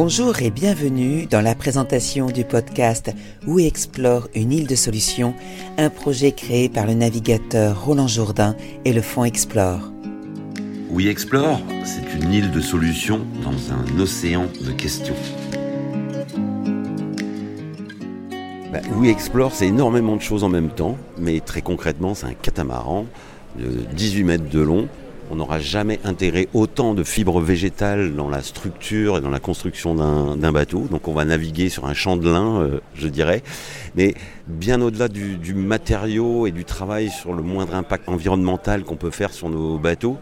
Bonjour et bienvenue dans la présentation du podcast Où explore une île de solutions, un projet créé par le navigateur Roland Jourdain et le Fonds Explore. Oui Explore, c'est une île de solutions dans un océan de questions. Bah, oui Explore, c'est énormément de choses en même temps, mais très concrètement, c'est un catamaran de 18 mètres de long on n'aura jamais intégré autant de fibres végétales dans la structure et dans la construction d'un bateau. Donc on va naviguer sur un champ de lin, euh, je dirais. Mais bien au-delà du, matériau et du travail sur le moindre impact environnemental qu'on peut faire sur nos bateaux,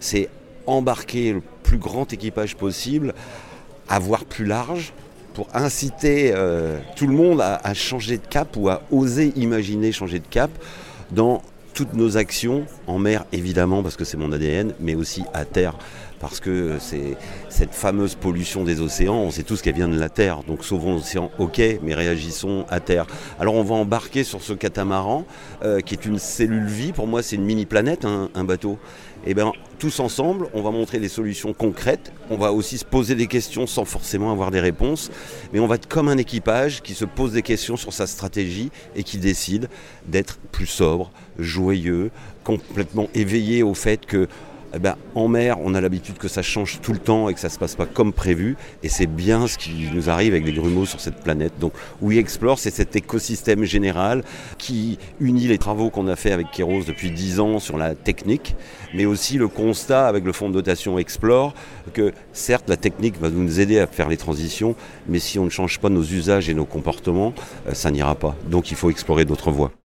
c'est embarquer le plus grand équipage possible, avoir plus large, pour inciter euh, tout le monde à, changer de cap ou à oser imaginer changer de cap dans toutes nos actions en mer évidemment parce que c'est mon ADN, mais aussi à terre parce que c'est cette fameuse pollution des océans, on sait tous qu'elle vient de la Terre, donc sauvons l'océan, ok, mais réagissons à terre. Alors on va embarquer sur ce catamaran, euh, qui est une cellule vie, pour moi c'est une mini-planète, hein, un bateau. Et eh bien tous ensemble, on va montrer des solutions concrètes, on va aussi se poser des questions sans forcément avoir des réponses, mais on va être comme un équipage qui se pose des questions sur sa stratégie et qui décide d'être plus sobre, joyeux, complètement éveillé au fait que eh ben, en mer, on a l'habitude que ça change tout le temps et que ça ne se passe pas comme prévu. Et c'est bien ce qui nous arrive avec les grumeaux sur cette planète. Donc, We Explore, c'est cet écosystème général qui unit les travaux qu'on a fait avec Kéros depuis 10 ans sur la technique, mais aussi le constat avec le fonds de dotation Explore que certes, la technique va nous aider à faire les transitions, mais si on ne change pas nos usages et nos comportements, euh, ça n'ira pas. Donc, il faut explorer d'autres voies.